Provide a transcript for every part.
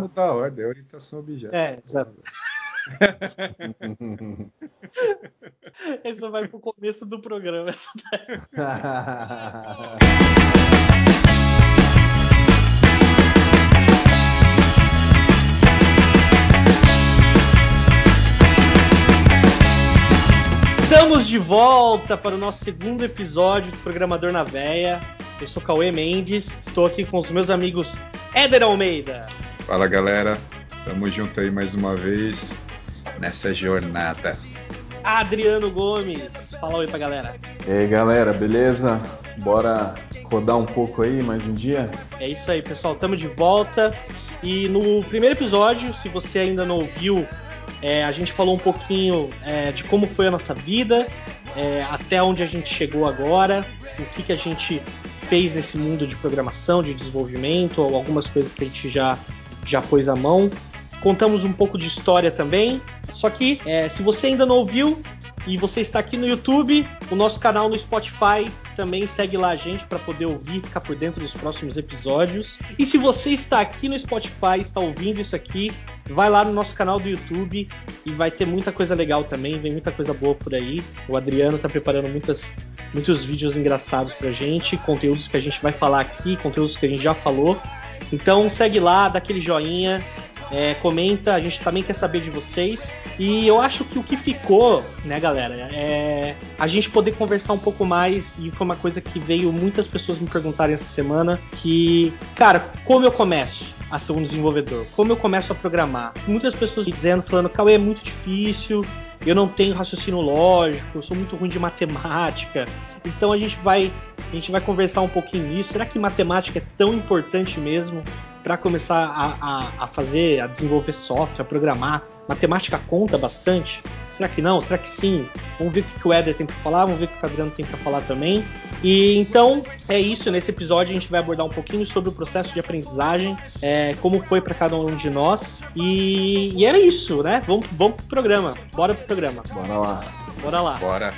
Exato. mudar a ordem, é orientação objeto. É, exato. Esse vai pro começo do programa. Estamos de volta para o nosso segundo episódio do Programador na Veia. Eu sou Cauê Mendes, estou aqui com os meus amigos Éder Almeida. Fala galera, tamo junto aí mais uma vez nessa jornada. Adriano Gomes, fala oi pra galera. E aí galera, beleza? Bora rodar um pouco aí mais um dia? É isso aí pessoal, tamo de volta. E no primeiro episódio, se você ainda não ouviu, é, a gente falou um pouquinho é, de como foi a nossa vida, é, até onde a gente chegou agora, o que, que a gente fez nesse mundo de programação, de desenvolvimento, ou algumas coisas que a gente já, já pôs à mão. Contamos um pouco de história também. Só que, é, se você ainda não ouviu, e você está aqui no YouTube, o nosso canal no Spotify também segue lá a gente para poder ouvir, ficar por dentro dos próximos episódios. E se você está aqui no Spotify, está ouvindo isso aqui, vai lá no nosso canal do YouTube e vai ter muita coisa legal também, vem muita coisa boa por aí. O Adriano está preparando muitas, muitos vídeos engraçados pra gente, conteúdos que a gente vai falar aqui, conteúdos que a gente já falou. Então segue lá, dá aquele joinha, é, comenta, a gente também quer saber de vocês. E eu acho que o que ficou, né, galera, é a gente poder conversar um pouco mais. E foi uma coisa que veio muitas pessoas me perguntarem essa semana: que, cara, como eu começo a ser um desenvolvedor? Como eu começo a programar? Muitas pessoas me dizendo, falando, Cauê, é muito difícil, eu não tenho raciocínio lógico, eu sou muito ruim de matemática. Então a gente vai a gente vai conversar um pouquinho nisso. Será que matemática é tão importante mesmo? para começar a, a, a, fazer, a desenvolver software, a programar. Matemática conta bastante? Será que não? Será que sim? Vamos ver o que o Eder tem para falar, vamos ver o que o Adriano tem para falar também. E então é isso. Nesse episódio a gente vai abordar um pouquinho sobre o processo de aprendizagem, é, como foi para cada um de nós. E, e era isso, né? Vamos, vamos pro programa. Bora pro programa. Bora lá. Bora lá. Bora.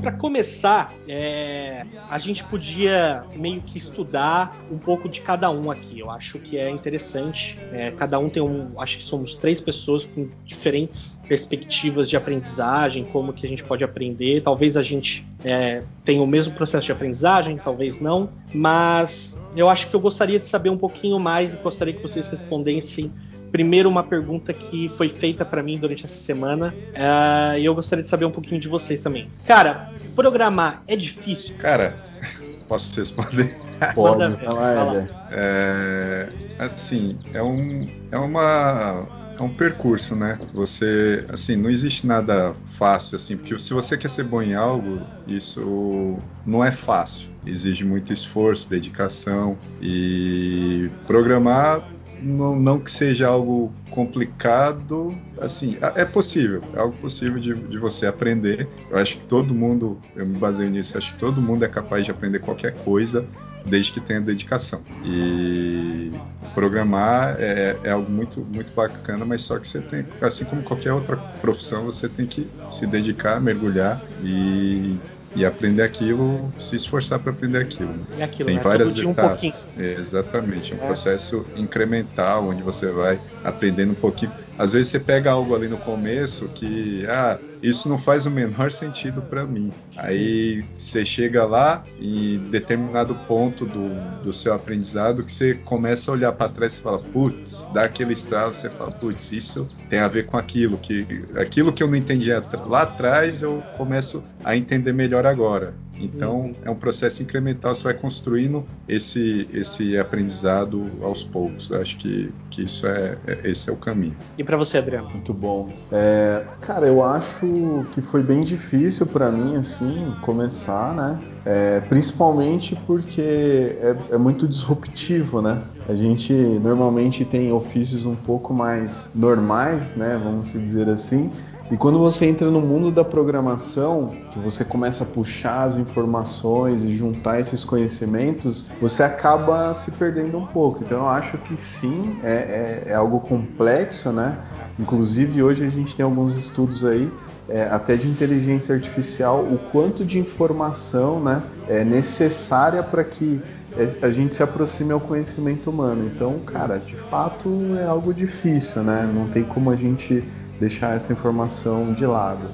Para começar, é, a gente podia meio que estudar um pouco de cada um aqui. Eu acho que é interessante. É, cada um tem um. Acho que somos três pessoas com diferentes perspectivas de aprendizagem, como que a gente pode aprender. Talvez a gente é, tenha o mesmo processo de aprendizagem, talvez não. Mas eu acho que eu gostaria de saber um pouquinho mais e gostaria que vocês respondessem Primeiro, uma pergunta que foi feita para mim durante essa semana uh, e eu gostaria de saber um pouquinho de vocês também. Cara, programar é difícil? Cara, posso responder? Pode, Manda, é, assim, é um, é uma é um percurso, né? Você, assim, não existe nada fácil, assim, porque se você quer ser bom em algo, isso não é fácil. Exige muito esforço, dedicação e programar não, não, que seja algo complicado, assim, é possível, é algo possível de, de, você aprender. Eu acho que todo mundo, eu me baseio nisso, acho que todo mundo é capaz de aprender qualquer coisa desde que tenha dedicação. E programar é, é, algo muito, muito bacana, mas só que você tem, assim como qualquer outra profissão, você tem que se dedicar, mergulhar e e aprender aquilo, se esforçar para aprender aquilo. É aquilo Tem né? várias etapas. Um exatamente, é um é. processo incremental onde você vai aprendendo um pouquinho. Às vezes você pega algo ali no começo que, ah, isso não faz o menor sentido para mim. Aí você chega lá em determinado ponto do, do seu aprendizado que você começa a olhar para trás e fala, putz, dá aquele estralo, você fala, putz, isso tem a ver com aquilo que aquilo que eu não entendia lá atrás eu começo a entender melhor agora. Então uhum. é um processo incremental, você vai construindo esse, esse aprendizado aos poucos. Eu acho que, que isso é, é esse é o caminho. E para você, Adriano? Muito bom. É, cara, eu acho que foi bem difícil para mim assim começar, né? É, principalmente porque é, é, muito disruptivo, né? A gente normalmente tem ofícios um pouco mais normais, né? Vamos dizer assim E quando você entra no mundo da programação, que você começa a puxar as informações e juntar esses conhecimentos, você acaba se perdendo um pouco. Então eu acho que sim, é, é, é algo complexo, né? Inclusive hoje a gente tem alguns estudos aí é, até de inteligência artificial, o quanto de informação né, é necessária para que é, a gente se aproxime ao conhecimento humano. Então, cara, de fato é algo difícil, né? Não tem como a gente deixar essa informação de lado.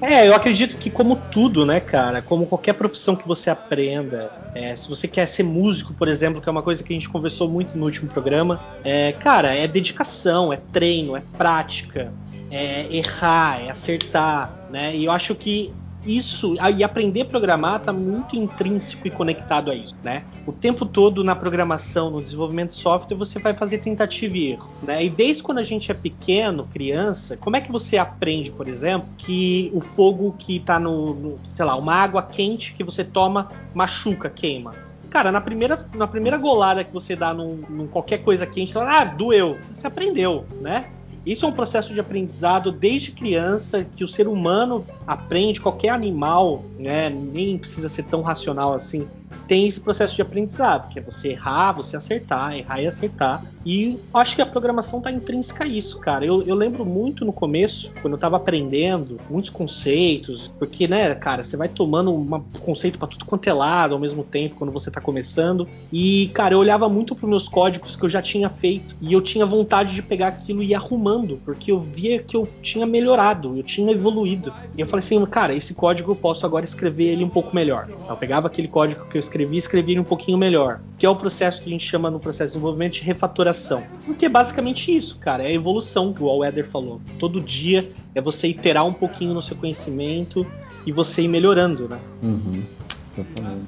É, eu acredito que como tudo, né, cara, como qualquer profissão que você aprenda, é, se você quer ser músico, por exemplo, que é uma coisa que a gente conversou muito no último programa, é, cara, é dedicação, é treino, é prática, é errar, é acertar, né? E eu acho que isso e aprender a programar está muito intrínseco e conectado a isso, né? O tempo todo na programação, no desenvolvimento de software, você vai fazer tentativa e erro, né? E desde quando a gente é pequeno, criança, como é que você aprende, por exemplo, que o fogo que está no, no, sei lá, uma água quente que você toma machuca, queima? Cara, na primeira, na primeira golada que você dá num, num qualquer coisa quente, você fala, ah, doeu. Você aprendeu, né? Isso é um processo de aprendizado desde criança que o ser humano aprende, qualquer animal, né, nem precisa ser tão racional assim, tem esse processo de aprendizado, que é você errar, você acertar, errar e acertar. E acho que a programação está intrínseca a isso, cara. Eu, eu, lembro muito no começo, quando eu estava aprendendo, muitos conceitos, porque, né, cara, você vai tomando um conceito para tudo quanto é lado ao mesmo tempo, quando você está começando. E, cara, eu olhava muito para meus códigos que eu já tinha feito e eu tinha vontade de pegar aquilo e ir arrumando, porque eu via que eu tinha melhorado, eu tinha evoluído. E eu falei assim, cara, esse código eu posso agora escrever ele um pouco melhor. Eu pegava aquele código que eu escrevi e escrevi um pouquinho melhor, que é o processo que a gente chama no processo de desenvolvimento de refatoração porque é basicamente isso, cara. É a evolução que o All Falou. Todo dia é você iterar um pouquinho no seu conhecimento e você ir melhorando, né? Uhum.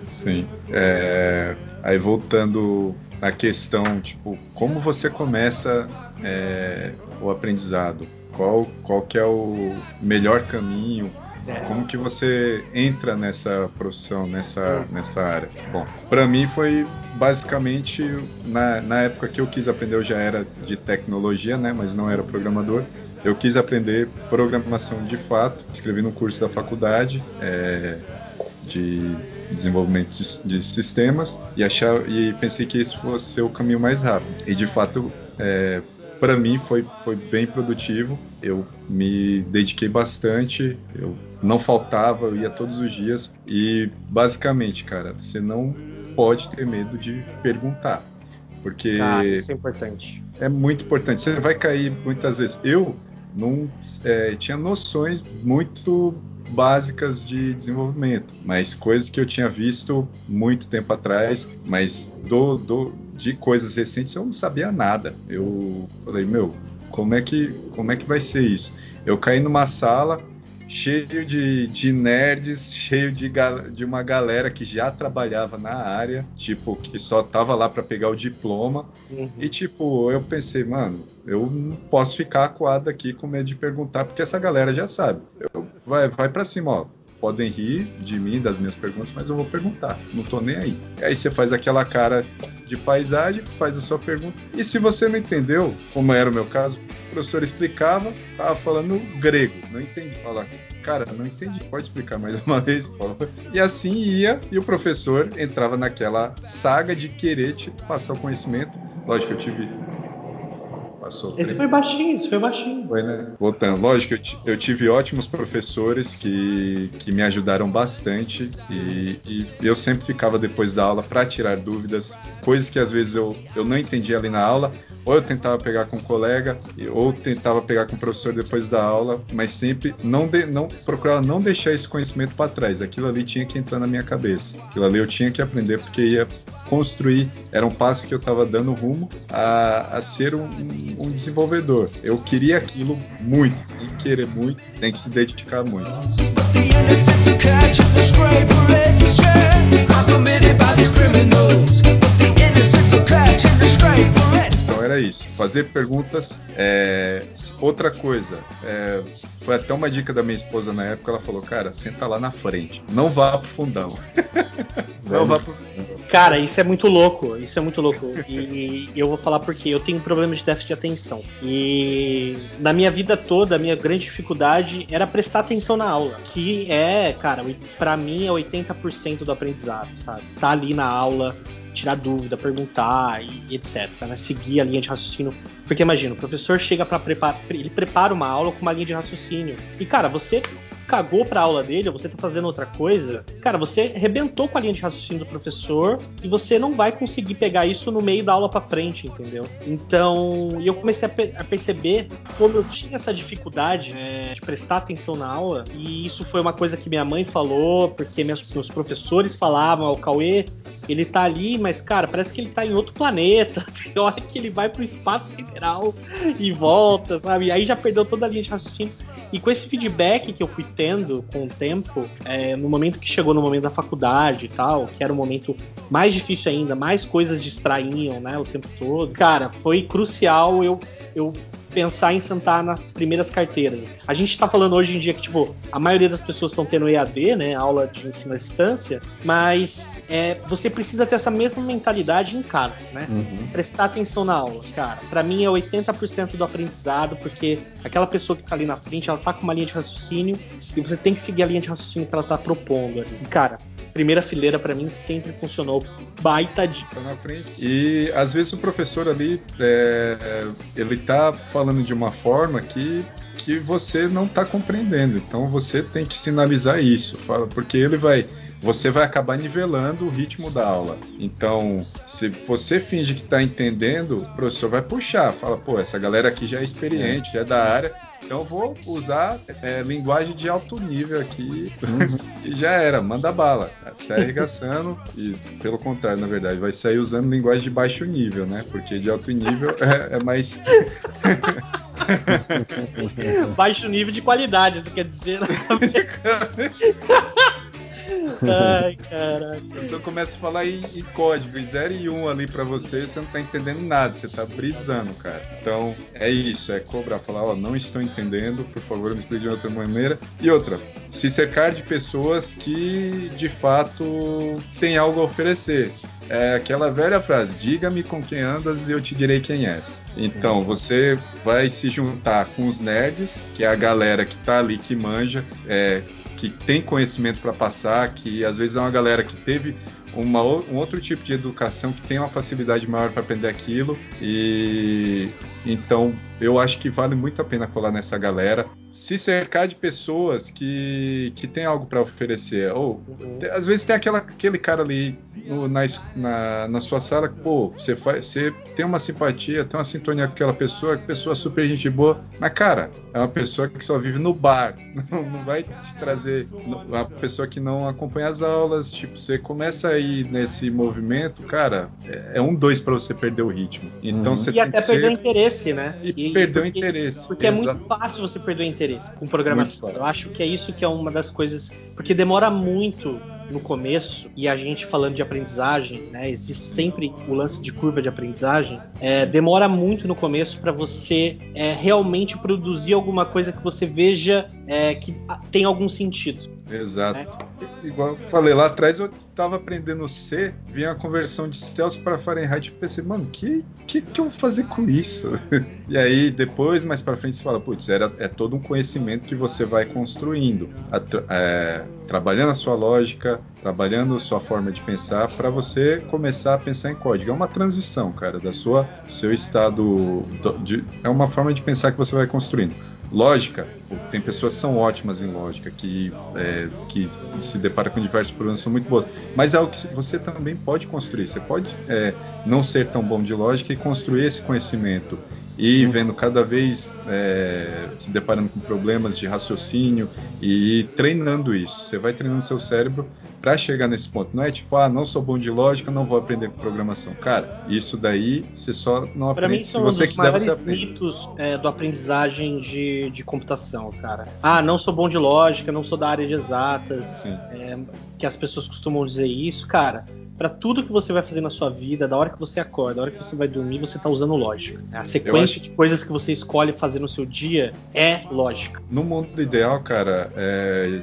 Sim. É... Aí voltando à questão, tipo, como você começa é... o aprendizado? Qual, qual que é o melhor caminho? É. Como que você entra nessa profissão, nessa, nessa área? Bom, para mim foi basicamente na, na época que eu quis aprender, eu já era de tecnologia, né, mas não era programador. Eu quis aprender programação de fato, escrevi no curso da faculdade é, de desenvolvimento de, de, sistemas e, achar, e pensei que isso fosse o caminho mais rápido. E de fato, é, para mim foi, foi bem produtivo. Eu me dediquei bastante, eu não faltava, eu ia todos os dias e basicamente, cara, você não pode ter medo de perguntar. Porque ah, isso é importante. É muito importante. Você vai cair muitas vezes. Eu não é, tinha noções muito básicas de desenvolvimento, mas coisas que eu tinha visto muito tempo atrás, mas do, do, de coisas recentes eu não sabia nada. Eu falei, meu, como é que, como é que vai ser isso? Eu caí numa sala cheio de, de nerds, cheio de, de uma galera que já trabalhava na área, tipo, que só tava lá para pegar o diploma. Uhum. E, tipo, eu pensei, mano, eu não posso ficar acuado aqui com medo de perguntar, porque essa galera já sabe. Eu, vai vai para cima, ó podem rir de mim, das minhas perguntas, mas eu vou perguntar, não tô nem aí. Aí você faz aquela cara de paisagem, faz a sua pergunta. E se você não entendeu, como era o meu caso, o professor explicava, tava falando grego, não entendi. Fala, cara, não entendi, pode explicar mais uma vez, por favor. E assim ia, e o professor entrava naquela saga de querer te passar o conhecimento. Lógico, eu tive Passou esse foi baixinho, esse foi baixinho. Foi, né? Voltando. Lógico, eu, eu tive ótimos professores que, que me ajudaram bastante e, e eu sempre ficava depois da aula para tirar dúvidas, coisas que às vezes eu, eu não entendia ali na aula, ou eu tentava pegar com um colega, ou tentava pegar com o professor depois da aula, mas sempre não, de, não procurava não deixar esse conhecimento para trás. Aquilo ali tinha que entrar na minha cabeça. Aquilo ali eu tinha que aprender porque ia construir, era um passo que eu estava dando rumo a, a ser um, um, desenvolvedor. Eu queria aquilo muito, que querer muito, tem que se dedicar muito. Então era isso. Fazer perguntas. É, outra coisa, é, foi até uma dica da minha esposa na época. Ela falou, cara, senta lá na frente. Não vá pro fundão. não vá pro Cara, isso é muito louco. Isso é muito louco. E, eu vou falar porque eu tenho um problema de déficit de atenção. E na minha vida toda, a minha grande dificuldade era prestar atenção na aula. Que é, cara, para mim é 80% do aprendizado, sabe? Tá ali na aula, tirar dúvida, perguntar e, etc. Né? Seguir a linha de raciocínio. Porque imagina, o professor chega para preparar, ele prepara uma aula com uma linha de raciocínio. E cara, você cagou pra aula dele, ou você tá fazendo outra coisa, cara, você rebentou com a linha de raciocínio do professor e você não vai conseguir pegar isso no meio da aula para frente, entendeu? Então, eu comecei a, pe a, perceber como eu tinha essa dificuldade é, de prestar atenção na aula, e isso foi uma coisa que minha mãe falou, porque meus, professores falavam, o Cauê, ele tá ali, mas, cara, parece que ele tá em outro planeta. Tem hora que ele vai pro espaço sideral e volta, sabe? E aí já perdeu toda a linha de raciocínio. E com esse feedback que eu fui tendo com o tempo, é, no momento que chegou no momento da faculdade e tal, que era o um momento mais difícil ainda, mais coisas distraíam, né, o tempo todo. Cara, foi crucial eu, eu pensar em sentar nas primeiras carteiras. A gente está falando hoje em dia que, tipo, a maioria das pessoas estão tendo EAD, né? Aula de ensino à distância, mas é, você precisa ter essa mesma mentalidade em casa, né? Uhum. Prestar atenção na aula, cara. Para mim é 80% do aprendizado, porque aquela pessoa que tá ali na frente, ela tá com uma linha de raciocínio e você tem que seguir a linha de raciocínio que ela tá propondo ali. E, cara, primeira fileira para mim sempre funcionou. Baita dica. na frente. E às vezes o professor ali, é, ele tá falando de uma forma que que você não está compreendendo. Então você tem que sinalizar isso, porque ele vai você vai acabar nivelando o ritmo da aula. Então, se você finge que está entendendo, o professor vai puxar, fala, pô, essa galera aqui já é experiente, já é da área, então eu vou usar é, linguagem de alto nível aqui e já era, manda bala. Sai arregaçando e, pelo contrário, na verdade, vai sair usando linguagem de baixo nível, né? Porque de alto nível é, é mais. baixo nível de qualidade, você quer dizer? Ai, caraca. Se eu começo a falar em, em código, 0 e 1 um ali para você, você não tá entendendo nada, você tá brisando, cara. Então, é isso, é cobrar, falar, ó, não estou entendendo, por favor, me explique de outra maneira. E outra, se cercar de pessoas que, de fato, têm algo a oferecer. É aquela velha frase: diga-me com quem andas e eu te direi quem és. Então você vai se juntar com os nerds, que é a galera que tá ali que manja, é, que tem conhecimento para passar, que às vezes é uma galera que teve uma, um outro tipo de educação que tem uma facilidade maior para aprender aquilo e então eu acho que vale muito a pena colar nessa galera se cercar de pessoas que, que tem algo para oferecer. Ou uhum. às vezes tem aquela, aquele cara ali no, na, na, na, sua sala que, pô, você, faz, você tem uma simpatia, tem uma sintonia com aquela pessoa, que pessoa super gente boa, mas cara, é uma pessoa que só vive no bar, não, não vai te trazer uma pessoa que não acompanha as aulas, tipo, você começa a nesse movimento, cara, é, é um dois para você perder o ritmo. Então uhum. você e até perder ser... o interesse, né? E, e perder o interesse. Porque Exato. é muito fácil você perder o interesse interesse com programação. Eu acho que é isso que é uma das coisas. Porque demora muito no começo, e a gente falando de aprendizagem, né, existe sempre o lance de curva de aprendizagem, é, demora muito no começo para você é, realmente produzir alguma coisa que você veja é, que tem algum sentido. Exato. Né? Igual eu falei lá atrás, eu tava aprendendo C, vinha a conversão de Celsius para Fahrenheit, eu pensei, mano, que, que que eu vou fazer com isso? e aí depois, mais para frente, você fala, putz, era, é todo um conhecimento que você vai construindo, é, trabalhando a sua lógica, trabalhando a sua forma de pensar, para você começar a pensar em código. É uma transição, cara, da sua seu estado, de, é uma forma de pensar que você vai construindo. Lógica, tem pessoas que são ótimas em lógica, que, é, que se deparam com diversos problemas, são muito boas. Mas é algo que você também pode construir. Você pode é, não ser tão bom de lógica e construir esse conhecimento e vendo cada vez é, se deparando com problemas de raciocínio e treinando isso. Você vai treinando seu cérebro para chegar nesse ponto. Não é tipo, ah, não sou bom de lógica, não vou aprender programação. Cara, isso daí você só não aprende. Pra mim, são se você quiser, você aprende. mitos é, do aprendizagem de, de computação, cara. Ah, não sou bom de lógica, não sou da área de exatas. É, que as pessoas costumam dizer isso, cara para tudo que você vai fazer na sua vida, da hora que você acorda, da hora que você vai dormir, você tá usando lógica. A sequência acho... de coisas que você escolhe fazer no seu dia é lógica. No mundo ideal, cara, é,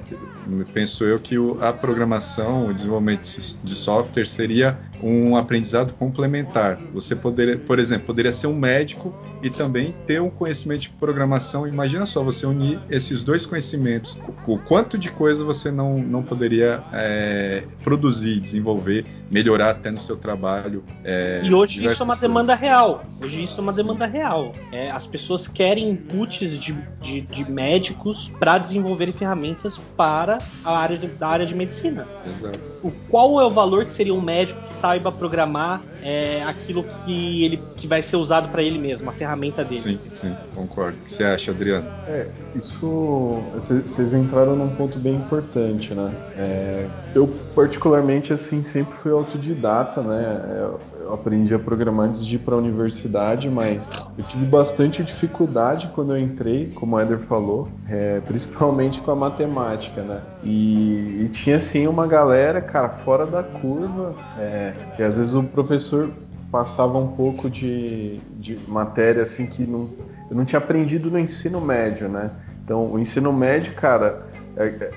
penso eu que a programação, o desenvolvimento de software seria um aprendizado complementar. Você poderia, por exemplo, poderia ser um médico e também ter um conhecimento de programação. Imagina só você unir esses dois conhecimentos, o quanto de coisa você não, não poderia é, produzir, desenvolver, melhorar até no seu trabalho. É, e hoje isso é uma coisas. demanda real. Hoje isso é uma demanda real. É, as pessoas querem inputs de, de, de médicos para desenvolverem ferramentas para a área de, da área de medicina. Exato. O, qual é o valor que seria um médico que saiba programar é, aquilo que ele que vai ser usado para ele mesmo, a ferramenta dele? Sim, sim, concordo. O que você acha, Adriano? É, isso. Vocês entraram num ponto bem importante, né? É, eu particularmente assim sempre fui autodidata, né? Eu, eu aprendi a programar antes de ir para a universidade, mas eu tive bastante dificuldade quando eu entrei, como o Eder falou, é, principalmente com a matemática, né? E, e, tinha assim uma galera, cara, fora da curva, é, que às vezes o professor passava um pouco de, de matéria assim que não, eu não tinha aprendido no ensino médio, né? Então, o ensino médio, cara,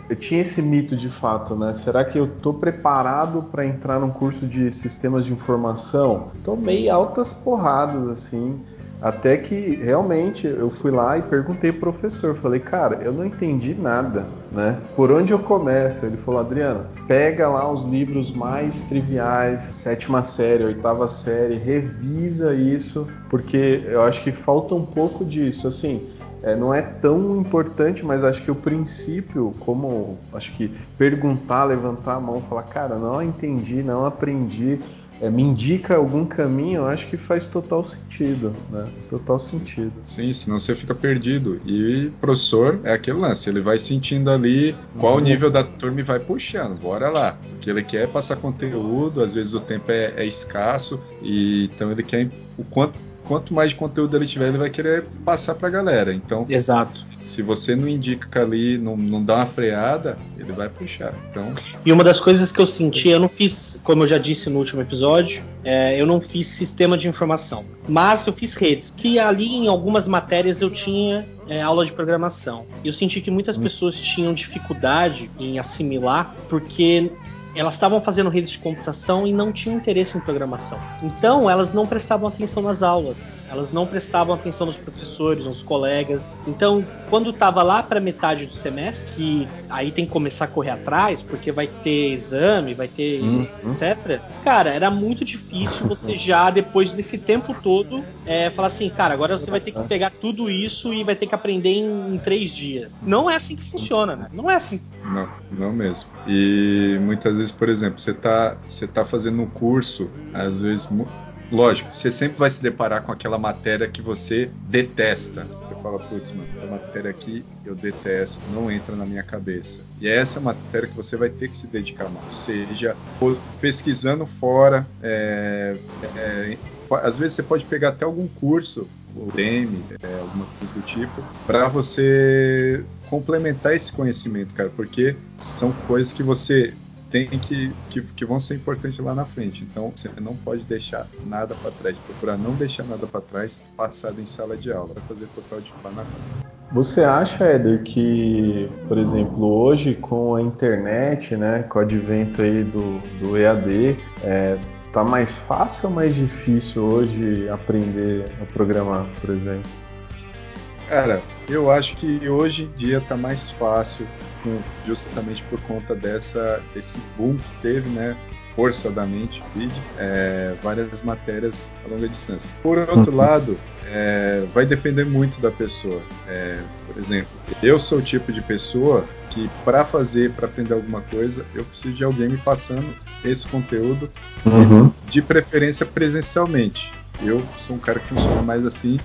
eu tinha esse mito de fato, né? Será que eu tô preparado para entrar num curso de sistemas de informação? Tomei altas porradas assim, até que realmente eu fui lá e perguntei pro professor, falei, cara, eu não entendi nada, né? Por onde eu começo? Ele falou, Adriano, pega lá os livros mais triviais, sétima série, oitava série, revisa isso, porque eu acho que falta um pouco disso, assim é, não é tão importante, mas acho que o princípio, como acho que perguntar, levantar a mão, falar, cara, não entendi, não aprendi, é, me indica algum caminho, eu acho que faz total sentido, né? Faz total sentido. Sim, senão você fica perdido. E professor é aquele lance, ele vai sentindo ali qual uhum. nível da turma e vai puxando, bora lá. Porque ele quer passar conteúdo, às vezes o tempo é, é escasso, e então ele quer o quanto quanto mais de conteúdo ele tiver, ele vai querer passar para a galera. Então, Exato. se você não indica ali, não, não dá uma freada, ele vai puxar. Então... E uma das coisas que eu senti, eu não fiz, como eu já disse no último episódio, é, eu não fiz sistema de informação, mas eu fiz redes, que ali em algumas matérias eu tinha é, aula de programação. E eu senti que muitas hum. pessoas tinham dificuldade em assimilar, porque elas estavam fazendo redes de computação e não tinham interesse em programação. Então, elas não prestavam atenção nas aulas, elas não prestavam atenção nos professores, nos colegas. Então, quando estava lá para metade do semestre, que aí tem que começar a correr atrás, porque vai ter exame, vai ter uhum. etc. Cara, era muito difícil você já, depois desse tempo todo, é, falar assim, cara, agora você vai ter que pegar tudo isso e vai ter que aprender em, em três dias. Não é assim que funciona, né? Não é assim. Não, não mesmo. E muitas vezes vezes, por exemplo, você está você tá fazendo um curso, às vezes, lógico, você sempre vai se deparar com aquela matéria que você detesta. Você fala, putz, mano, essa matéria aqui eu detesto, não entra na minha cabeça. E é essa matéria que você vai ter que se dedicar mais. Seja pesquisando fora, é, é, às vezes você pode pegar até algum curso, o DM, é, alguma coisa do tipo, para você complementar esse conhecimento, cara, porque são coisas que você tem que, que, que, vão ser importantes lá na frente. Então você não pode deixar nada para trás. Procurar não deixar nada para trás passado em sala de aula. Vai fazer total de na Você acha, Éder, que, por exemplo, hoje com a internet, né, com o advento aí do, do EAD, é, tá mais fácil ou mais difícil hoje aprender a programar, por exemplo? Cara, eu acho que hoje em dia tá mais fácil justamente por conta dessa, desse boom que teve, né? forçadamente vídeo, é, várias matérias a longa distância. Por outro uhum. lado, é, vai depender muito da pessoa. É, por exemplo, eu sou o tipo de pessoa que para fazer, para aprender alguma coisa, eu preciso de alguém me passando esse conteúdo, uhum. de preferência presencialmente. Eu sou um cara que funciona mais assim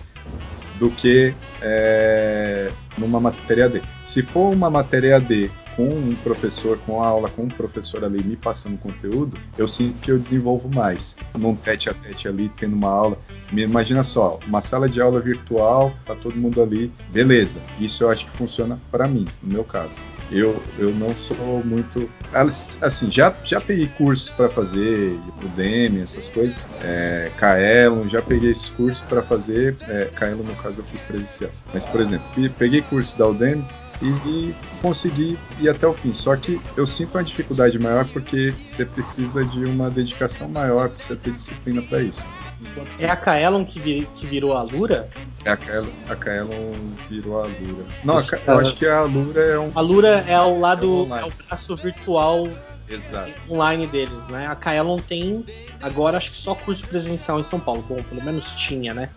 do que é, numa matéria AD. Se for uma matéria AD com um professor, com a aula com um professor ali me passando conteúdo, eu sinto que eu desenvolvo mais. Num tete a tete ali, tendo uma aula. Imagina só, uma sala de aula virtual, tá todo mundo ali, beleza. Isso eu acho que funciona para mim, no meu caso. Eu, eu não sou muito. Assim, já, já peguei cursos para fazer, Udemy, essas coisas, é, Kaelon, já peguei esses cursos para fazer. É, Kaelon, no caso, eu fiz presencial. Mas, por exemplo, peguei cursos da Udemy e consegui ir até o fim. Só que eu sinto uma dificuldade maior porque você precisa de uma dedicação maior, precisa ter disciplina para isso. É a Kaelon que, vir, que virou a Lura? É a Kaelon, a Kaelon virou a Lura. Não, a, eu acho que a Lura é um. A Lura é o lado, é, é o braço virtual Exato. online deles, né? A Kaelon tem agora acho que só curso presencial em São Paulo. Bom, pelo menos tinha, né?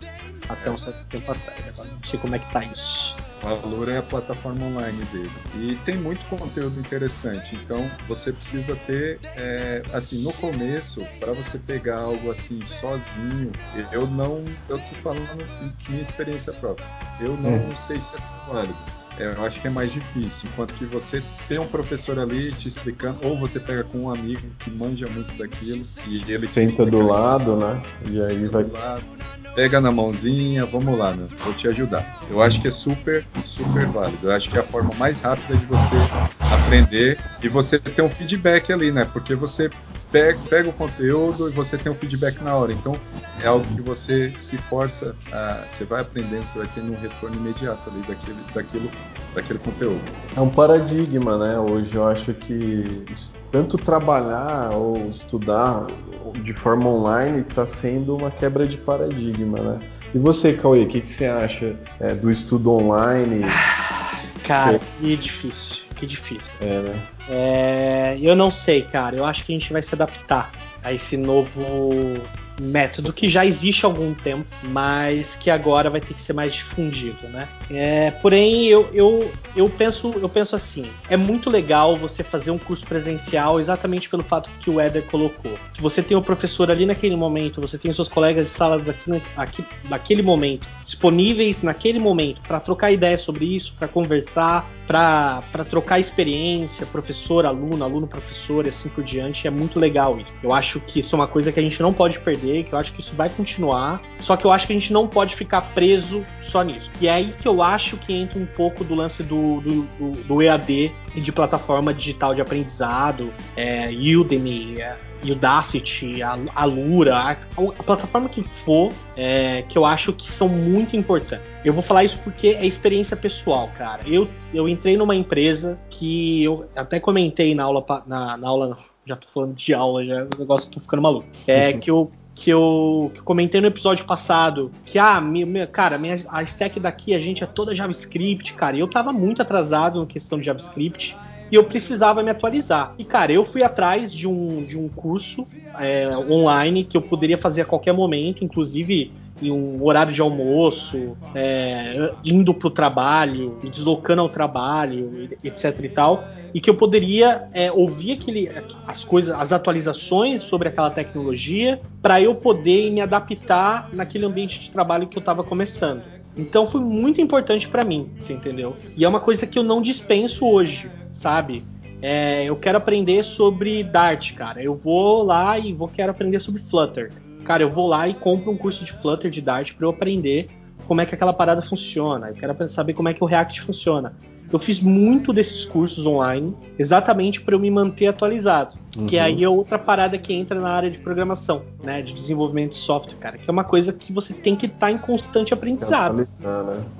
Até um certo tempo atrás. Agora não sei como é que tá isso. A Lura é a plataforma online dele. E tem muito conteúdo interessante. Então você precisa ter, é, assim, no começo, para você pegar algo assim sozinho, eu não. Eu tô falando minha experiência própria. Eu não hum. sei se é válido. Eu acho que é mais difícil. Enquanto que você tem um professor ali te explicando, ou você pega com um amigo que manja muito daquilo e ele senta do lado, né? E aí vai. Lado, pega na mãozinha, vamos lá, né? Vou te ajudar. Eu acho que é super, super válido. Eu acho que é a forma mais rápida de você aprender e você ter um feedback ali, né? Porque você pega, pega o conteúdo e você tem um feedback na hora. Então é algo que você se força, a, você vai aprendendo, você vai tendo um retorno imediato ali daquele, daquilo, daquele conteúdo. É um paradigma, né? Hoje eu acho que tanto trabalhar ou estudar de forma online está sendo uma quebra de paradigma, né? E você, Cauê, o que, que, você acha é, do estudo online? Cara, que difícil, que difícil. É, né? É, eu não sei, cara. Eu acho que a gente vai se adaptar a esse novo método que já existe há algum tempo, mas que agora vai ter que ser mais difundido, né? É, porém, eu, eu, eu, penso, eu penso assim: é muito legal você fazer um curso presencial exatamente pelo fato que o Éder colocou. Que você tem o professor ali naquele momento, você tem os seus colegas de salas daqui, aqui, naquele momento, disponíveis naquele momento para trocar ideias sobre isso, para conversar, para trocar experiência, professor, aluno, aluno, professor e assim por diante. É muito legal isso. Eu acho que isso é uma coisa que a gente não pode perder, que eu acho que isso vai continuar. Só que eu acho que a gente não pode ficar preso só nisso. E é aí que eu acho que entra um pouco do lance do, do, do, do EAD e de plataforma digital de aprendizado, é, Udemy, é, Udacity, a, a Lura, a, a, plataforma que for, é, que eu acho que são muito importantes. Eu vou falar isso porque é experiência pessoal, cara. Eu, eu entrei numa empresa que eu até comentei na aula, na, na aula, já tô falando de aula, já o negócio tô ficando maluco. É uhum. que eu que eu, que eu comentei no episódio passado, que ah, minha, cara, minha, a stack daqui a gente é toda JavaScript, cara. E eu tava muito atrasado na questão de JavaScript e eu precisava me atualizar. E, cara, eu fui atrás de um, de um curso é, online que eu poderia fazer a qualquer momento, inclusive em um horário de almoço, é, indo para o trabalho, me deslocando ao trabalho, etc e tal, e que eu poderia é, ouvir aquele, as coisas, as atualizações sobre aquela tecnologia, para eu poder me adaptar naquele ambiente de trabalho que eu estava começando. Então foi muito importante para mim, você entendeu? E é uma coisa que eu não dispenso hoje, sabe? É, eu quero aprender sobre Dart, cara. Eu vou lá e vou quero aprender sobre Flutter. Cara, eu vou lá e compro um curso de Flutter de Dart para eu aprender como é que aquela parada funciona. Eu quero saber como é que o React funciona. Eu fiz muito desses cursos online exatamente para eu me manter atualizado. Uhum. Que aí é outra parada que entra na área de programação, né? De desenvolvimento de software, cara. Que é uma coisa que você tem que estar tá em constante aprendizado.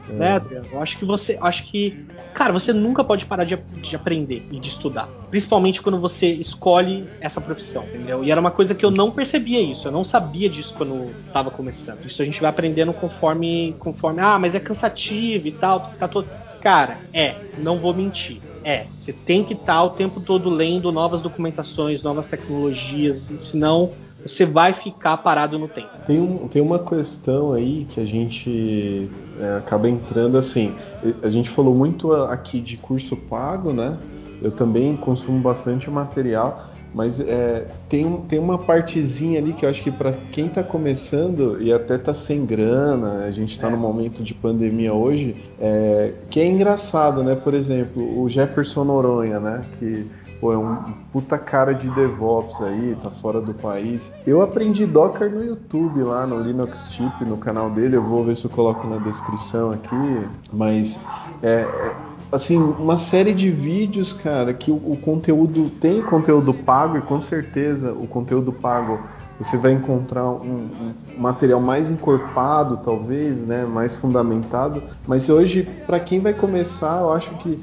né? né Eu acho que você. Acho que. Cara, você nunca pode parar de, de aprender e de estudar. Principalmente quando você escolhe essa profissão, entendeu? E era uma coisa que eu não percebia isso. Eu não sabia disso quando estava começando. Isso a gente vai aprendendo conforme. conforme. Ah, mas é cansativo e tal. Tá todo Cara, é, não vou mentir. É, você tem que estar tá o tempo todo lendo novas documentações, novas tecnologias, senão você vai ficar parado no tempo. Tem, um, tem uma questão aí que a gente é, acaba entrando assim. A gente falou muito aqui de curso pago, né? Eu também consumo bastante material. Mas é, tem, tem uma partezinha ali que eu acho que para quem está começando e até está sem grana, a gente está é. no momento de pandemia hoje, é, que é engraçado, né? Por exemplo, o Jefferson Noronha, né? Que pô, é um puta cara de DevOps aí, tá fora do país. Eu aprendi Docker no YouTube, lá no Linux Tip, no canal dele. Eu vou ver se eu coloco na descrição aqui. Mas é, é assim, uma série de vídeos, cara, que o, o conteúdo tem conteúdo pago e com certeza o conteúdo pago você vai encontrar um, um, material mais encorpado, talvez, né, mais fundamentado. Mas hoje, para quem vai começar, eu acho que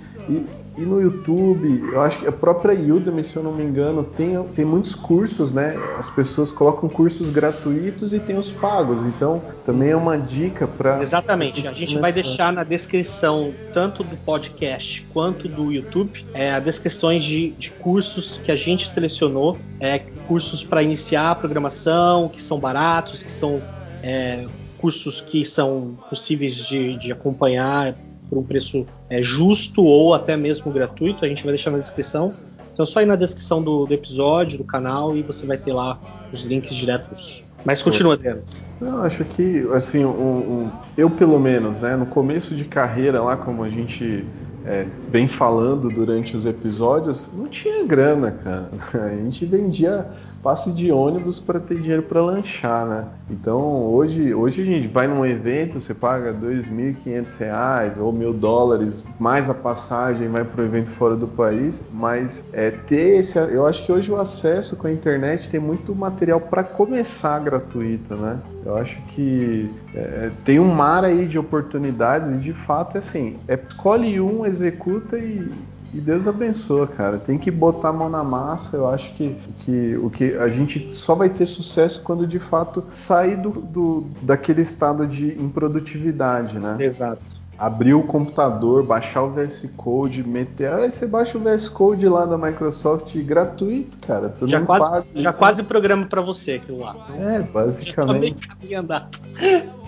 e, no YouTube, eu acho que a própria Udemy, se eu não me engano, tem, tem muitos cursos, né? As pessoas colocam cursos gratuitos e tem os pagos. Então, também é uma dica para. Exatamente. A gente vai deixar na descrição, tanto do podcast quanto do YouTube, é, as descrições de, de cursos que a gente selecionou, é, cursos para iniciar a programação, que são baratos, que são é, cursos que são possíveis de, de acompanhar por um preço é, justo ou até mesmo gratuito. A gente vai deixar na descrição. Então, só ir na descrição do, do episódio, do canal, e você vai ter lá os links diretos. Mas continua, Adriano. Eu acho que, assim, um, um, eu pelo menos, né, no começo de carreira lá, como a gente é, vem falando durante os episódios, não tinha grana, cara. A gente vendia passe de ônibus para ter dinheiro para lanchar, né? Então hoje, hoje a gente vai num evento, você paga R$ 2.500 ou mil dólares mais a passagem, vai para o evento fora do país, mas é ter esse, eu acho que hoje o acesso com a internet tem muito material para começar gratuito, né? Eu acho que é, tem um mar aí de oportunidades e de fato é assim, é escolhe um, executa e e Deus abençoa, cara. Tem que botar a mão na massa. Eu acho que, que o que a gente só vai ter sucesso quando de fato sair do, do daquele estado de improdutividade, né? Exato abrir o computador, baixar o VS Code, meter. Aí você baixa o VS Code lá da Microsoft gratuito, cara. Tu já quase, paga, já quase programa para você aquilo lá. Então, é, basicamente. Já tá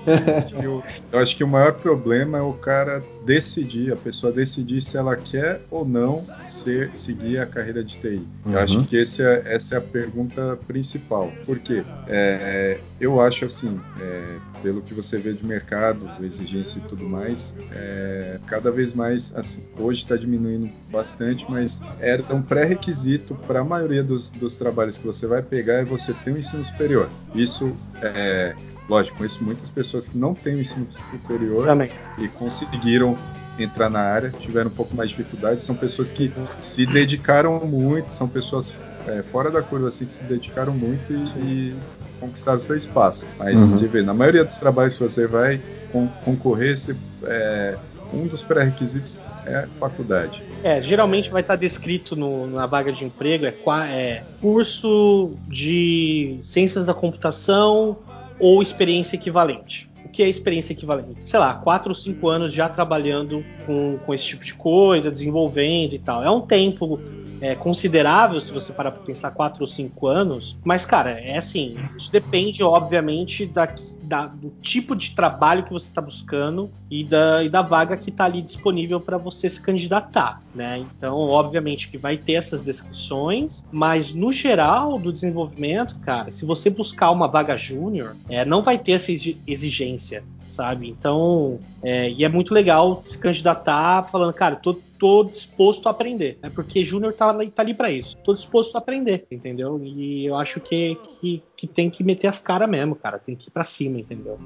eu, eu acho que o maior problema é o cara decidir, a pessoa decidir se ela quer ou não ser, seguir a carreira de TI. Uhum. Eu acho que esse é, essa é a pergunta principal. Por quê? É, eu acho assim, é, pelo que você vê de mercado, exigência e tudo mais, é, cada vez mais, assim, hoje está diminuindo bastante, mas era um pré-requisito para a maioria dos, dos trabalhos que você vai pegar é você ter um ensino superior. Isso é Lógico, conheço muitas pessoas que não têm o ensino superior Também. e conseguiram entrar na área, tiveram um pouco mais de dificuldade. São pessoas que se dedicaram muito, são pessoas é, fora da curva assim que se dedicaram muito e, e conquistaram seu espaço. Mas uhum. você vê, na maioria dos trabalhos que você vai con concorrer, você, é, um dos pré-requisitos é faculdade. É, geralmente vai estar descrito no, na vaga de emprego é, é curso de ciências da computação ou experiência equivalente. O que é experiência equivalente? Sei lá, quatro ou cinco anos já trabalhando com, com esse tipo de coisa, desenvolvendo e tal. É um tempo é, considerável se você parar para pensar quatro ou cinco anos, mas cara, é assim, isso depende obviamente da, da, do tipo de trabalho que você está buscando e da, e da vaga que está ali disponível para você se candidatar, né? Então, obviamente que vai ter essas descrições, mas no geral do desenvolvimento, cara, se você buscar uma vaga júnior, é, não vai ter essa exigência, sabe? Então, é, e é muito legal se candidatar falando, cara, tô tô disposto a aprender, né? Porque Júnior tá, tá ali para isso. Tô disposto a aprender, entendeu? E eu acho que, que, que tem que meter as caras mesmo, cara. Tem que ir pra cima, entendeu?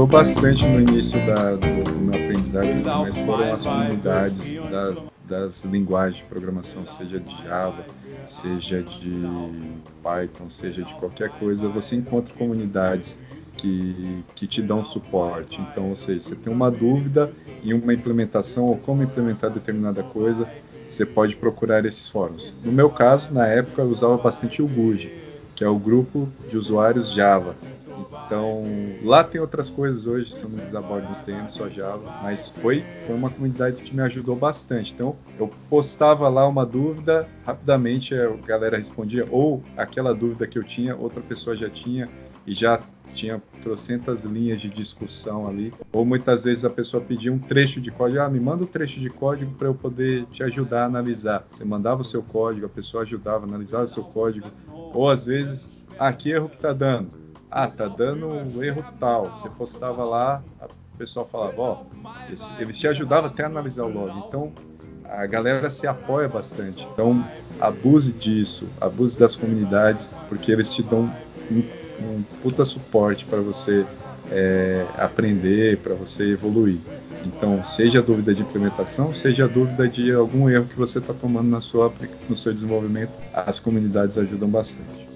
Me ajudou bastante no início da, do, do, meu aprendizado, mas foram as comunidades da, das linguagens de programação, seja de Java, seja de Python, seja de qualquer coisa, você encontra comunidades que, que te dão suporte. Então, ou seja, você tem uma dúvida em uma implementação ou como implementar determinada coisa, você pode procurar esses fóruns. No meu caso, na época, eu usava bastante o Guji que é o grupo de usuários Java. Então, lá tem outras coisas hoje, são muitos abordos tendo só Java, mas foi, foi uma comunidade que me ajudou bastante. Então, eu postava lá uma dúvida, rapidamente a galera respondia, ou aquela dúvida que eu tinha, outra pessoa já tinha, e já tinha trocentas linhas de discussão ali. Ou muitas vezes a pessoa pedia um trecho de código, ah, me manda um trecho de código para eu poder te ajudar a analisar. Você mandava o seu código, a pessoa ajudava a analisar o seu código. Ou às vezes, ah, que erro que tá dando? Ah, tá dando um erro tal. Você postava lá, o pessoal falava, ó, oh, eles te ajudavam até a analisar o log. Então, a galera se apoia bastante. Então, abuse disso, abuse das comunidades, porque eles te dão um, um puta suporte para você é, aprender, para você evoluir. Então, seja dúvida de implementação, seja dúvida de algum erro que você está tomando na sua, no seu desenvolvimento, as comunidades ajudam bastante.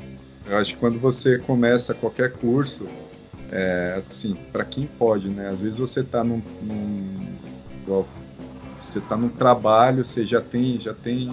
Eu acho que quando você começa qualquer curso, é, assim, para quem pode, né? Às vezes você está num, num, você está num trabalho, você já tem, já tem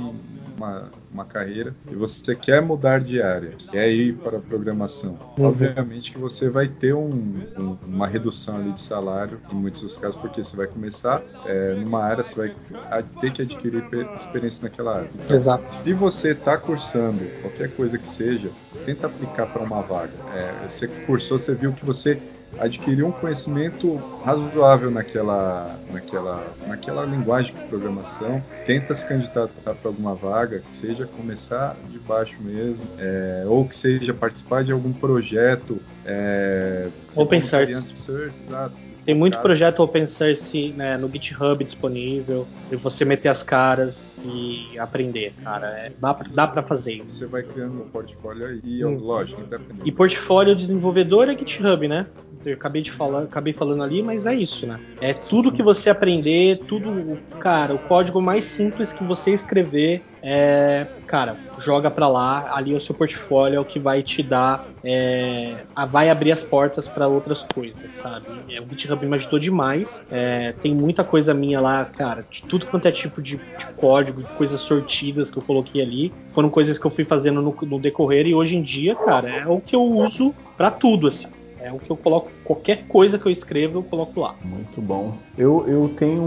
uma, uma carreira e você quer mudar de área, quer ir para a programação, uhum. obviamente que você vai ter um, um, uma redução ali de salário em muitos dos casos, porque você vai começar é, numa área, você vai ter que adquirir experiência naquela área. Então, Exato. Se você está cursando qualquer coisa que seja, tenta aplicar para uma vaga. É, você cursou, você viu que você adquirir um conhecimento razoável naquela, naquela, naquela linguagem de programação, tenta se candidatar para alguma vaga, que seja começar de baixo mesmo, é, ou que seja participar de algum projeto. É, open source. source exato, Tem muito projeto open source né, no GitHub disponível, e você meter as caras e aprender, cara. É, dá, dá para fazer. Você vai criando um portfólio aí, e, hum. lógico, independente. E portfólio desenvolvedor é GitHub, né? Eu acabei de falar, acabei falando ali, mas é isso, né? É tudo que você aprender, tudo, cara, o código mais simples que você escrever, é, cara, joga para lá, ali é o seu portfólio é o que vai te dar, é, vai abrir as portas para outras coisas, sabe? É, o GitHub me ajudou demais, é, tem muita coisa minha lá, cara, de tudo quanto é tipo de, de, código, de coisas sortidas que eu coloquei ali, foram coisas que eu fui fazendo no, no decorrer e hoje em dia, cara, é o que eu uso para tudo, assim. É o que eu coloco, qualquer coisa que eu escrevo, eu coloco lá. Muito bom. Eu, eu tenho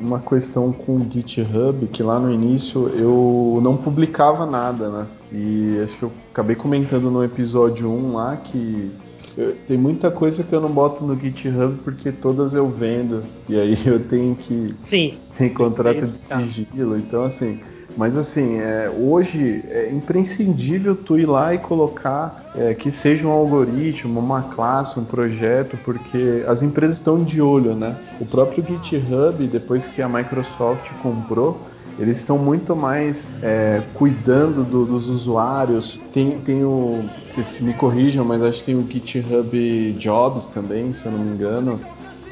uma questão com o GitHub que lá no início eu não publicava nada, né? E acho que eu acabei comentando no episódio 1 lá que eu, tem muita coisa que eu não boto no GitHub porque todas eu vendo. E aí eu tenho que Sim, encontrar de sigilo. Então, assim, mas assim, é, hoje é imprescindível tu ir lá e colocar é, que seja um algoritmo, uma classe, um projeto, porque as empresas estão de olho, né? O próprio GitHub, depois que a Microsoft comprou, eles estão muito mais é, cuidando do, dos usuários. Tem, tem o. Vocês me corrijam, mas acho que tem o GitHub Jobs também, se eu não me engano.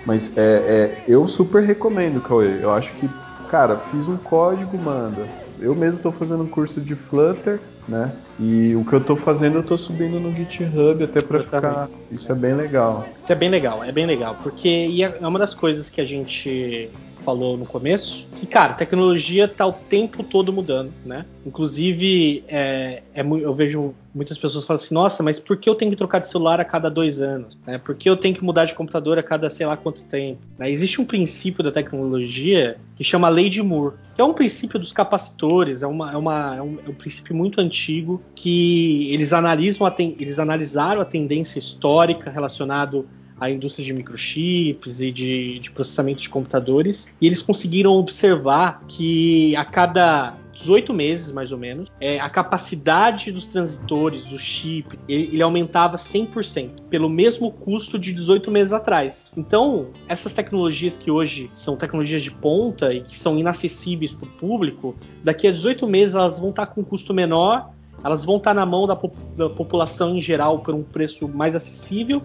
Mas é, é eu super recomendo, Cauê. Eu acho que, cara, fiz um código, manda eu mesmo estou fazendo um curso de Flutter, né? E o que eu estou fazendo eu estou subindo no GitHub até para ficar. Isso é bem legal. Isso é bem legal, é bem legal, porque é, é uma das coisas que a gente falou no começo, que, cara, tecnologia tá o tempo todo mudando, né? Inclusive, é, é, eu vejo muitas pessoas falando assim, nossa, mas por que eu tenho que trocar de celular a cada dois anos? Né? Por que eu tenho que mudar de computador a cada sei lá quanto tempo? Né? Existe um princípio da tecnologia que chama Lei de Moore, que é um princípio dos capacitores, é, uma, é, uma, é, um, é um princípio muito antigo que eles analisam a ten, eles analisaram a tendência histórica relacionado a indústria de microchips e de, de processamento de computadores, e eles conseguiram observar que a cada 18 meses, mais ou menos, é, a capacidade dos transitores, do chip, ele, ele, aumentava 100%, pelo mesmo custo de 18 meses atrás. Então, essas tecnologias que hoje são tecnologias de ponta e que são inacessíveis para o público, daqui a 18 meses elas vão estar com um custo menor, elas vão estar na mão da, da população em geral por um preço mais acessível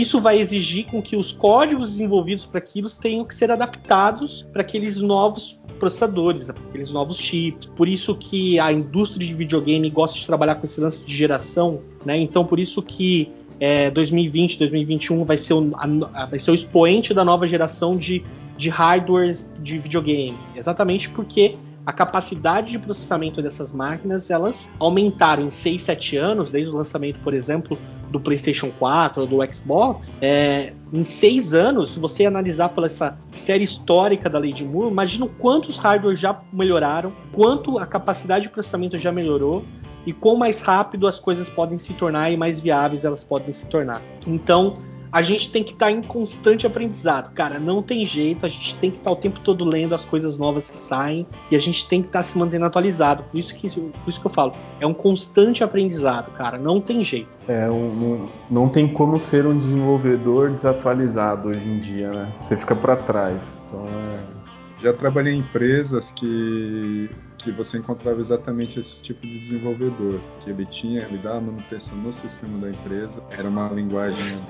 isso vai exigir com que os códigos desenvolvidos para aquilo tenham que ser adaptados para aqueles novos processadores, aqueles novos chips. Por isso que a indústria de videogame gosta de trabalhar com esse lance de geração, né? Então por isso que é, 2020, 2021 vai ser, o, a, vai ser o expoente da nova geração de, de hardwares de videogame. Exatamente porque a capacidade de processamento dessas máquinas elas aumentaram em 6, 7 anos, desde o lançamento, por exemplo, do PlayStation 4 ou do Xbox. É, em 6 anos, se você analisar pela essa série histórica da Lady Moore, imagina quantos hardware já melhoraram, quanto a capacidade de processamento já melhorou e quão mais rápido as coisas podem se tornar e mais viáveis elas podem se tornar. Então, a gente tem que estar tá em constante aprendizado, cara. Não tem jeito, a gente tem que estar tá o tempo todo lendo as coisas novas que saem e a gente tem que estar tá se mantendo atualizado. Por isso que, por isso que eu falo, é um constante aprendizado, cara. Não tem jeito. É, um, não, tem como ser um desenvolvedor desatualizado hoje em dia, né? Você fica para trás. Então é já trabalhei em empresas que, que você encontrava exatamente esse tipo de desenvolvedor, que ele tinha, ele dava manutenção no sistema da empresa, era uma linguagem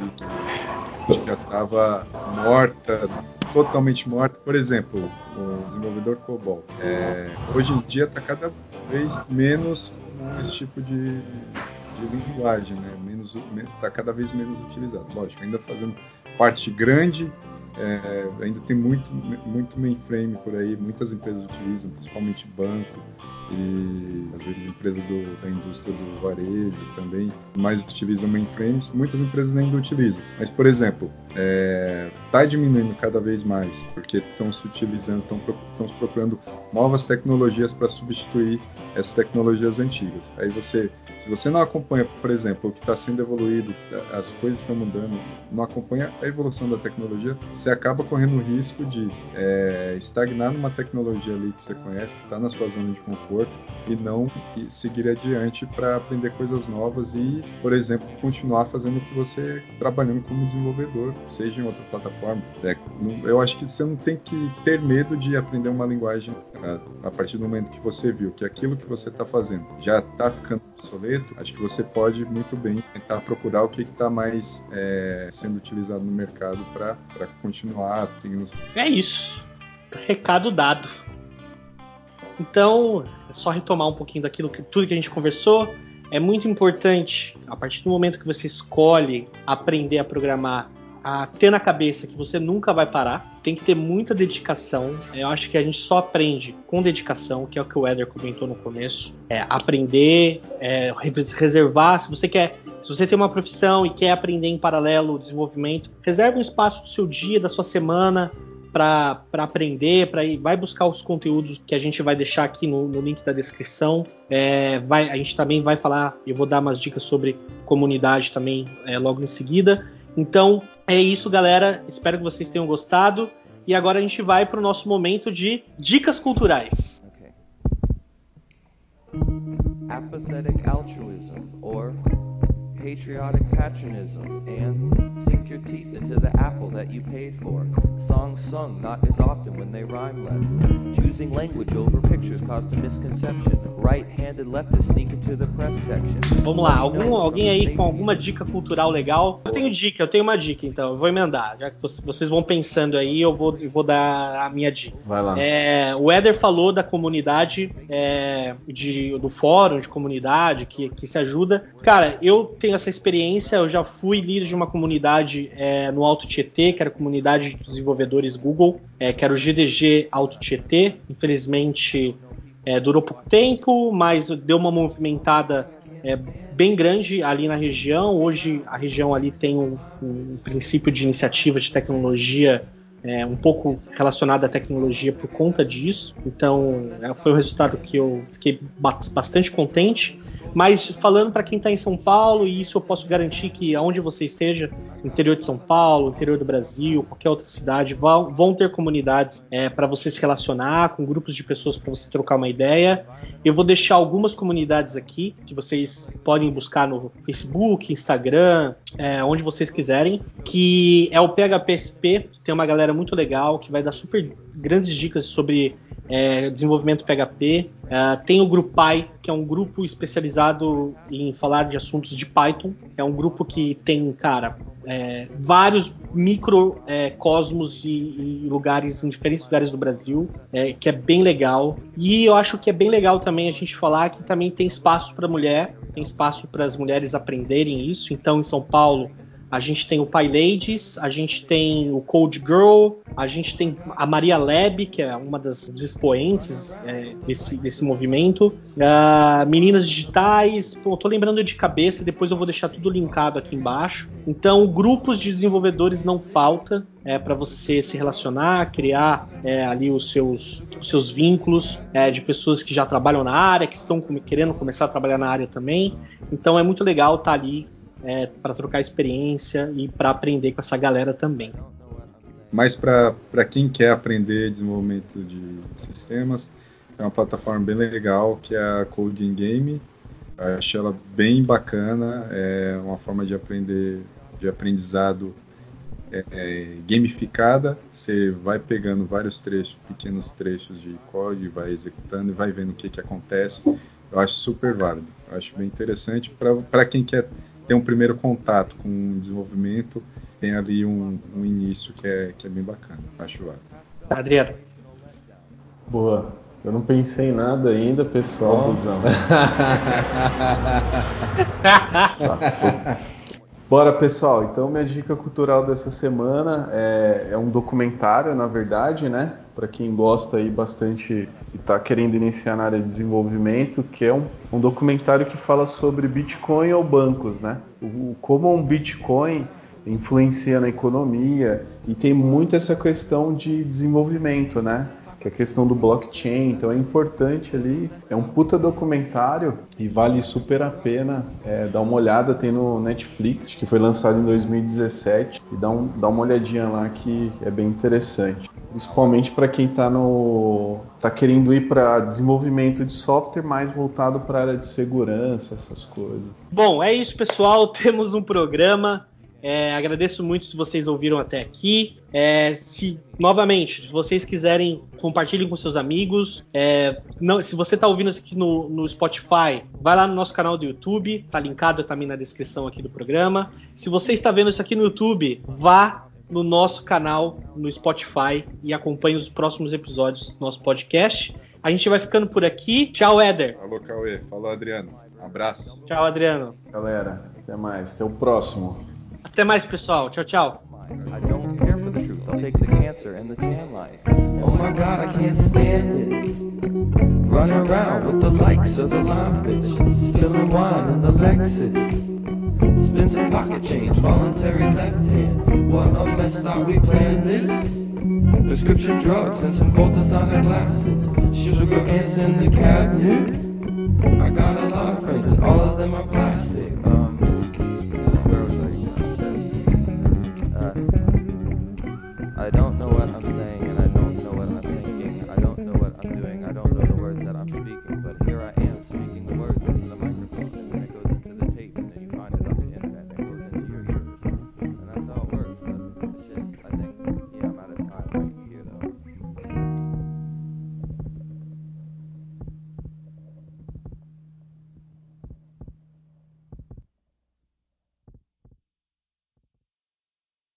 que já estava morta, totalmente morta. Por exemplo, o desenvolvedor COBOL. É, hoje em dia está cada vez menos esse tipo de, de linguagem, né? Menos, está cada vez menos utilizado. Lógico, ainda fazendo parte grande é, ainda tem muito, muito mainframe por aí, muitas empresas utilizam, principalmente banco e às vezes empresas do, da indústria do varejo também, mais utilizam mainframes, muitas empresas ainda utilizam. Mas, por exemplo, está é, tá diminuindo cada vez mais, porque estão se utilizando, estão se procurando novas tecnologias para substituir essas tecnologias antigas. Aí você, se você não acompanha, por exemplo, o que está sendo evoluído, as coisas estão mudando, não acompanha a evolução da tecnologia, você acaba correndo o risco de é, estagnar numa tecnologia ali que você conhece, que está na sua zona de conforto, e não seguir adiante para aprender coisas novas e, por exemplo, continuar fazendo o que você trabalhando como desenvolvedor seja em outra plataforma. É, eu acho que você não tem que ter medo de aprender uma linguagem a, a partir do momento que você viu que aquilo que você está fazendo já está ficando obsoleto. Acho que você pode muito bem tentar procurar o que está mais é, sendo utilizado no mercado para continuar. Tendo... É isso. Recado dado. Então, é só retomar um pouquinho daquilo que tudo que a gente conversou. É muito importante, a partir do momento que você escolhe aprender a programar, a ter na cabeça que você nunca vai parar. Tem que ter muita dedicação. Eu acho que a gente só aprende com dedicação, que é o que o Eder comentou no começo. É aprender, é, reservar. Se você quer, se você tem uma profissão e quer aprender em paralelo o desenvolvimento, reserve um espaço do seu dia, da sua semana, para aprender, para ir, vai buscar os conteúdos que a gente vai deixar aqui no, no link da descrição. É, vai, a gente também vai falar, eu vou dar umas dicas sobre comunidade também é, logo em seguida. Então, é isso, galera. Espero que vocês tenham gostado. E agora a gente vai para o nosso momento de dicas culturais. Okay. Patriotic patriotism and sink your teeth into the apple that you paid for. Songs sung not as often when they rhyme less. Choosing language over pictures caused a misconception. Right-handed leftists sneak into the press section. Vamos lá, algum, alguém aí com alguma dica cultural legal? Eu tenho dica, eu tenho uma dica, então eu vou emendar. Já que vocês vão pensando aí, eu vou, eu vou dar a minha dica. Vai lá. É, o Éder falou da comunidade, é, de, do fórum de comunidade que, que se ajuda. Cara, eu tenho tenho essa experiência, eu já fui líder de uma comunidade é, no Alto Tietê, que era a comunidade de desenvolvedores Google, é, que era o GDG Alto Tietê. Infelizmente é, durou pouco tempo, mas deu uma movimentada é, bem grande ali na região. Hoje a região ali tem um, um princípio de iniciativa de tecnologia é, um pouco relacionado à tecnologia por conta disso. Então, é, foi um resultado que eu fiquei bastante contente. Mas falando para quem está em São Paulo, e isso eu posso garantir que aonde você esteja, interior de São Paulo, interior do Brasil, qualquer outra cidade, vão, vão ter comunidades é, para você se relacionar, com grupos de pessoas para você trocar uma ideia. Eu vou deixar algumas comunidades aqui que vocês podem buscar no Facebook, Instagram, é, onde vocês quiserem, que é o PHPSP, tem uma galera muito legal, que vai dar super grandes dicas sobre é, desenvolvimento PHP. É, tem o GrupPy, que é um grupo especializado em falar de assuntos de Python. É um grupo que tem, cara, é, vários microcosmos é, e, e, lugares em diferentes lugares do Brasil, é, que é bem legal. E eu acho que é bem legal também a gente falar que também tem espaço para mulher, tem espaço para as mulheres aprenderem isso. Então, em São Paulo, a gente tem o Pai Ladies, a gente tem o Cold Girl, a gente tem a Maria Leb, que é uma das expoentes é, desse, desse movimento, uh, Meninas Digitais, pô, tô lembrando de cabeça, depois eu vou deixar tudo linkado aqui embaixo. Então, grupos de desenvolvedores não falta é, para você se relacionar, criar é, ali os seus, os seus vínculos é, de pessoas que já trabalham na área, que estão querendo começar a trabalhar na área também. Então, é muito legal estar tá ali é, para trocar experiência e para aprender com essa galera também. Mas para quem quer aprender desenvolvimento de sistemas, é uma plataforma bem legal que é a Coding Game. Eu acho ela bem bacana, é uma forma de aprender, de aprendizado é, é, gamificada. Você vai pegando vários trechos, pequenos trechos de código, vai executando e vai vendo o que, que acontece. Eu acho super válido. Eu acho bem interessante para quem quer tem um primeiro contato com o desenvolvimento, tem ali um, um início que é, que é bem bacana, acho válido. Adriano. Boa. Eu não pensei em nada ainda, pessoal. Oh. tá. Bora, pessoal. Então, minha dica cultural dessa semana é, é um documentário, na verdade, né? Para quem gosta aí bastante e está querendo iniciar na área de desenvolvimento, que é um, um documentário que fala sobre Bitcoin ou bancos, né? O, como um Bitcoin influencia na economia e tem muito essa questão de desenvolvimento, né? Que é a questão do blockchain. Então é importante ali. É um puta documentário e vale super a pena é, dar uma olhada. Tem no Netflix, que foi lançado em 2017. E dá, um, dá uma olhadinha lá que é bem interessante. Principalmente para quem está no tá querendo ir para desenvolvimento de software mais voltado para a área de segurança, essas coisas. Bom, é isso, pessoal. Temos um programa. É, agradeço muito se vocês ouviram até aqui. É, se novamente, se vocês quiserem, compartilhem com seus amigos. É, não, se você está ouvindo isso aqui no, no, Spotify, vai lá no nosso canal do YouTube, tá linkado também na descrição aqui do programa. Se você está vendo isso aqui no YouTube, vá no nosso canal no Spotify e acompanhe os próximos episódios do nosso podcast. A gente vai ficando por aqui. Tchau, Éder. Falou, Cauê. Falou, Adriano. Um abraço. Tchau, Adriano. Galera, até mais. Até o próximo. Até mais, pessoal. Tchau, tchau. I don't care for the truth. I'll take the cancer and the tan life. Oh my god, I can't stand it. Run around with the likes of the lime fish. Spilling wine in the Lexus. Spin some pocket change, voluntary left hand. What a mess, thought we planned this. Prescription drugs and some gold designer glasses. Sugar ants in the cabinet. I got a lot of friends and all of them are plastic. Uh,